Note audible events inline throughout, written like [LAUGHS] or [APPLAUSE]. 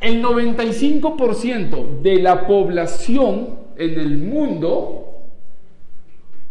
El 95% de la población en el mundo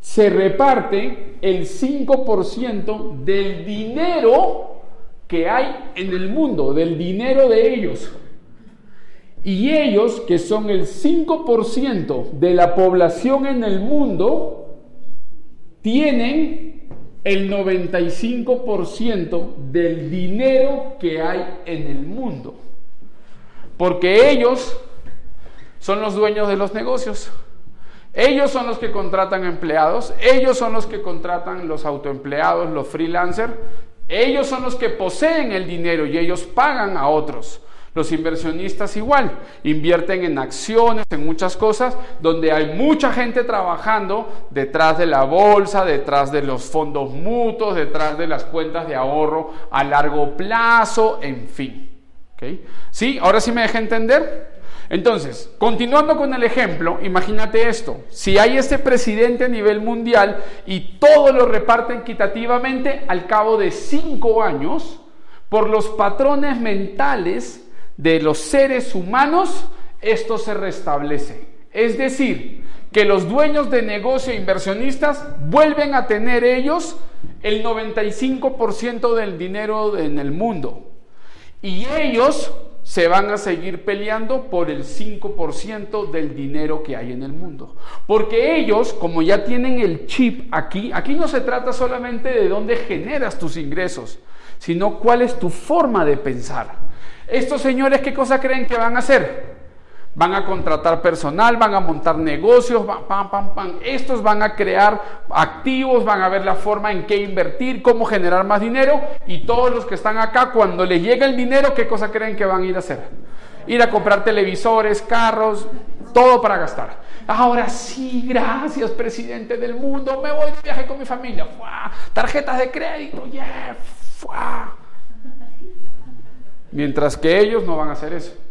se reparte el 5% del dinero que hay en el mundo, del dinero de ellos. Y ellos, que son el 5% de la población en el mundo, tienen el 95% del dinero que hay en el mundo. Porque ellos son los dueños de los negocios. Ellos son los que contratan empleados, ellos son los que contratan los autoempleados, los freelancers, ellos son los que poseen el dinero y ellos pagan a otros. Los inversionistas igual, invierten en acciones, en muchas cosas, donde hay mucha gente trabajando detrás de la bolsa, detrás de los fondos mutuos, detrás de las cuentas de ahorro a largo plazo, en fin. ¿Sí? Ahora sí me deja entender. Entonces, continuando con el ejemplo, imagínate esto. Si hay ese presidente a nivel mundial y todo lo reparten equitativamente al cabo de cinco años, por los patrones mentales de los seres humanos, esto se restablece. Es decir, que los dueños de negocio e inversionistas vuelven a tener ellos el 95% del dinero en el mundo. Y ellos se van a seguir peleando por el 5% del dinero que hay en el mundo. Porque ellos, como ya tienen el chip aquí, aquí no se trata solamente de dónde generas tus ingresos, sino cuál es tu forma de pensar. Estos señores, ¿qué cosa creen que van a hacer? Van a contratar personal, van a montar negocios, pam, pam, pam. Estos van a crear activos, van a ver la forma en qué invertir, cómo generar más dinero y todos los que están acá, cuando les llega el dinero, ¿qué cosa creen que van a ir a hacer? Ir a comprar televisores, carros, todo para gastar. Ahora sí, gracias, presidente del mundo, me voy de viaje con mi familia. Tarjetas de crédito, yeah. Mientras que ellos no van a hacer eso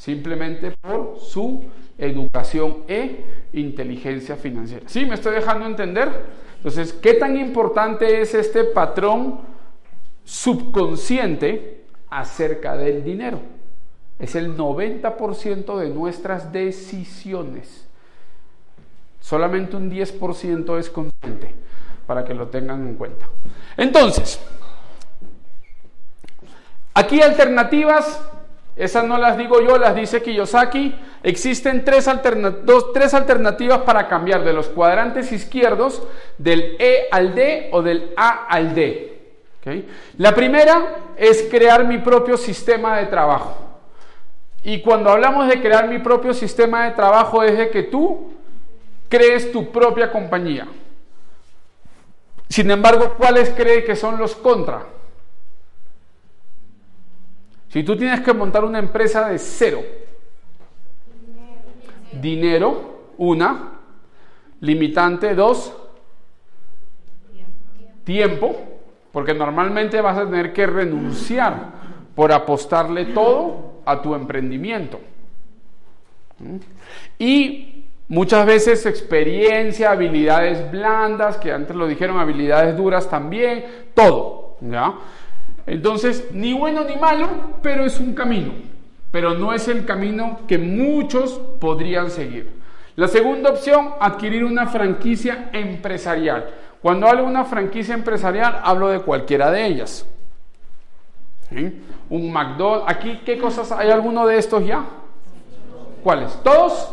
simplemente por su educación e inteligencia financiera. ¿Sí? ¿Me estoy dejando entender? Entonces, ¿qué tan importante es este patrón subconsciente acerca del dinero? Es el 90% de nuestras decisiones. Solamente un 10% es consciente, para que lo tengan en cuenta. Entonces, aquí alternativas esas no las digo yo, las dice Kiyosaki. Existen tres, tres alternativas para cambiar de los cuadrantes izquierdos del E al D o del A al D. La primera es crear mi propio sistema de trabajo. Y cuando hablamos de crear mi propio sistema de trabajo es de que tú crees tu propia compañía. Sin embargo, ¿cuáles cree que son los contra? Si tú tienes que montar una empresa de cero, dinero, una, limitante, dos, tiempo, porque normalmente vas a tener que renunciar por apostarle todo a tu emprendimiento. ¿Mm? Y muchas veces experiencia, habilidades blandas, que antes lo dijeron, habilidades duras también, todo. ¿ya? Entonces, ni bueno ni malo, pero es un camino. Pero no es el camino que muchos podrían seguir. La segunda opción, adquirir una franquicia empresarial. Cuando hablo de una franquicia empresarial, hablo de cualquiera de ellas. Un McDonald's. ¿Aquí qué cosas? ¿Hay alguno de estos ya? ¿Cuáles? ¿Todos?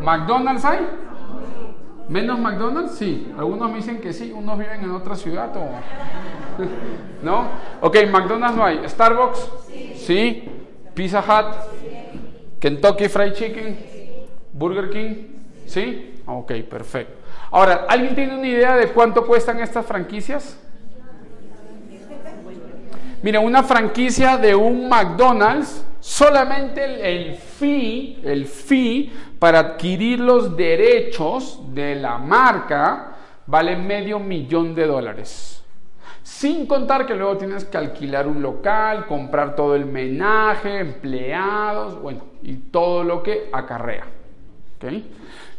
¿McDonald's hay? ¿Menos McDonald's? Sí. Algunos me dicen que sí, unos viven en otra ciudad o... [LAUGHS] ¿No? Ok, McDonald's no hay. ¿Starbucks? Sí. ¿Pizza Hut? ¿Kentucky Fried Chicken? ¿Burger King? ¿Sí? Ok, perfecto. Ahora, ¿alguien tiene una idea de cuánto cuestan estas franquicias? Mira, una franquicia de un McDonald's, solamente el, fee, el fee para adquirir los derechos de la marca vale medio millón de dólares. Sin contar que luego tienes que alquilar un local, comprar todo el menaje, empleados, bueno, y todo lo que acarrea.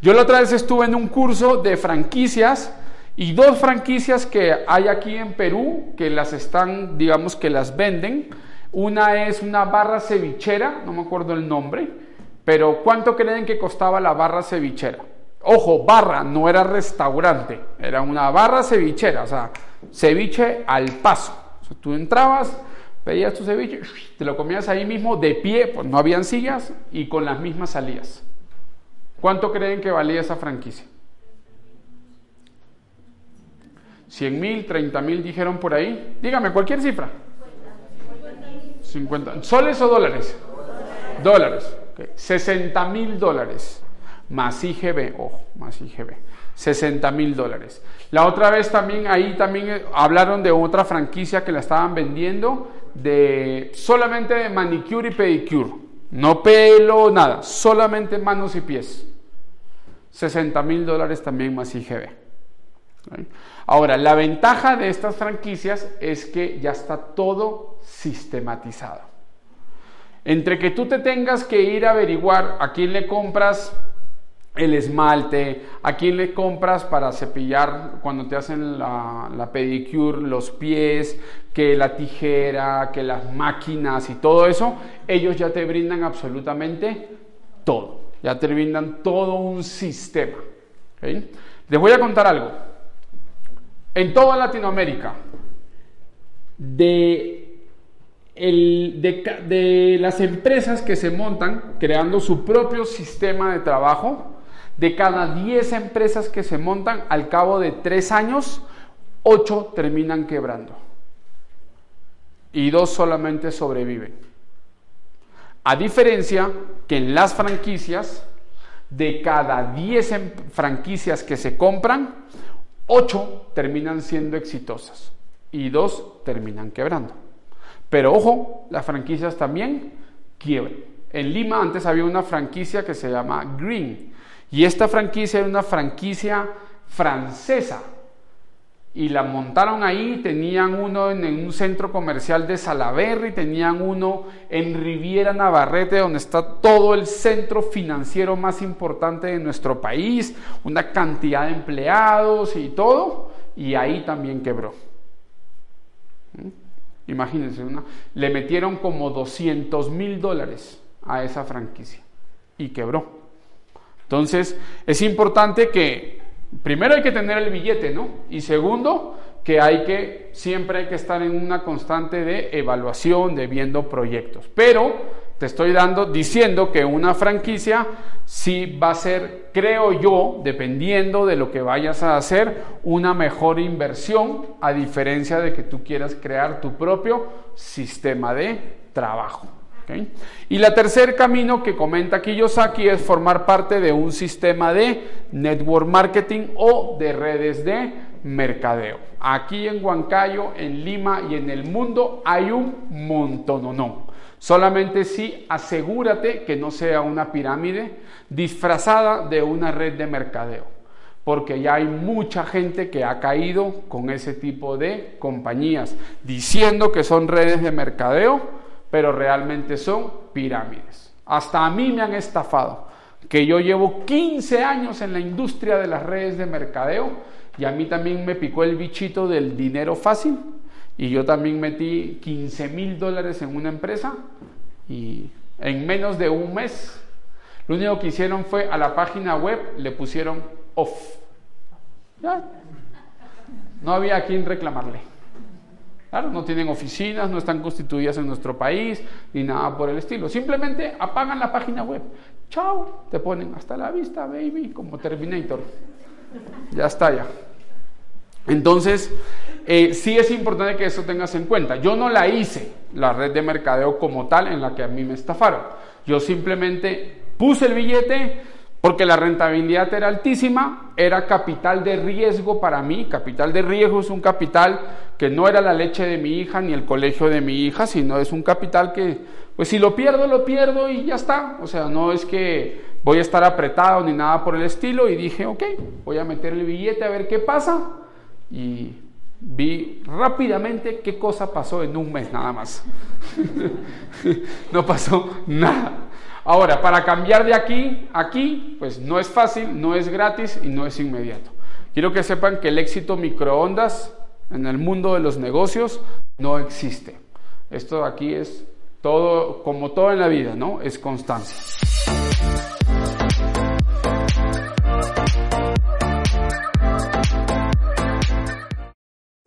Yo la otra vez estuve en un curso de franquicias y dos franquicias que hay aquí en Perú que las están, digamos que las venden. Una es una barra cevichera, no me acuerdo el nombre, pero ¿cuánto creen que costaba la barra cevichera? Ojo, barra, no era restaurante, era una barra cevichera, o sea, ceviche al paso. tú entrabas, pedías tu ceviche, te lo comías ahí mismo de pie, pues no habían sillas y con las mismas salías. ¿Cuánto creen que valía esa franquicia? 100 mil, 30 mil dijeron por ahí. Dígame, cualquier cifra. 50. ¿Soles o dólares? Dólares. 60 mil dólares. Más IGB, ojo, más IGB. 60 mil dólares. La otra vez también, ahí también eh, hablaron de otra franquicia que la estaban vendiendo de solamente de manicure y pedicure. No pelo, nada, solamente manos y pies. 60 mil dólares también más IGB. Ahora, la ventaja de estas franquicias es que ya está todo sistematizado. Entre que tú te tengas que ir a averiguar a quién le compras el esmalte, a quién le compras para cepillar cuando te hacen la, pedicure, los pies, que la tijera, que las máquinas y todo eso, ellos ya te brindan absolutamente todo, ya te brindan todo un sistema. Les voy a contar algo. En toda Latinoamérica, de, las empresas que se montan creando su propio sistema de trabajo, de cada 10 empresas que se montan, al cabo de 3 años, 8 terminan quebrando. Y 2 solamente sobreviven. A diferencia que en las franquicias, de cada 10 em, franquicias que se compran, 8 terminan siendo exitosas y 2 terminan quebrando. Pero ojo, las franquicias también quiebran. En Lima antes había una franquicia que se llama Green y esta franquicia era una franquicia francesa. Y la montaron ahí, tenían uno en, un centro comercial de Salaberry, tenían uno en Riviera Navarrete, donde está todo el centro financiero más importante de nuestro país, una cantidad de empleados y todo, y ahí también quebró. ¿Mm? Imagínense, le metieron como 200 mil dólares a esa franquicia y quebró. Entonces, es importante que, primero hay que tener el billete, ¿no? Y segundo, que hay que, siempre hay que estar en una constante de evaluación, de viendo proyectos. Pero te estoy dando, diciendo que una franquicia sí va a ser, creo yo, dependiendo de lo que vayas a hacer, una mejor inversión, a diferencia de que tú quieras crear tu propio sistema de trabajo. Y la tercer camino que comenta Kiyosaki es formar parte de un sistema de network marketing o de redes de mercadeo. Aquí en Huancayo, en Lima y en el mundo hay un montón no. Solamente si asegúrate que no sea una pirámide disfrazada de una red de mercadeo, porque ya hay mucha gente que ha caído con ese tipo de compañías diciendo que son redes de mercadeo pero realmente son pirámides. Hasta a mí me han estafado, que yo llevo 15 años en la industria de las redes de mercadeo y a mí también me picó el bichito del dinero fácil y yo también metí 15 mil dólares en una empresa y en menos de un mes lo único que hicieron fue a la página web le pusieron off. No había quien reclamarle. Claro, no tienen oficinas, no están constituidas en nuestro país, ni nada por el estilo. Simplemente apagan la página web. Chao, te ponen hasta la vista, baby, como Terminator. Ya está ya. Entonces, eh, sí es importante que eso tengas en cuenta. Yo no la hice, la red de mercadeo como tal, en la que a mí me estafaron. Yo simplemente puse el billete, porque la rentabilidad era altísima, era capital de riesgo para mí. Capital de riesgo es un capital que no era la leche de mi hija ni el colegio de mi hija, sino es un capital que, pues si lo pierdo, lo pierdo y ya está. O sea, no es que voy a estar apretado ni nada por el estilo y dije, ok, voy a meter el billete a ver qué pasa. Y vi rápidamente qué cosa pasó en un mes nada más. [LAUGHS] no pasó nada. Ahora, para cambiar de aquí a aquí, pues no es fácil, no es gratis y no es inmediato. Quiero que sepan que el éxito microondas en el mundo de los negocios no existe. Esto aquí es todo, como todo en la vida, ¿no? Es constancia.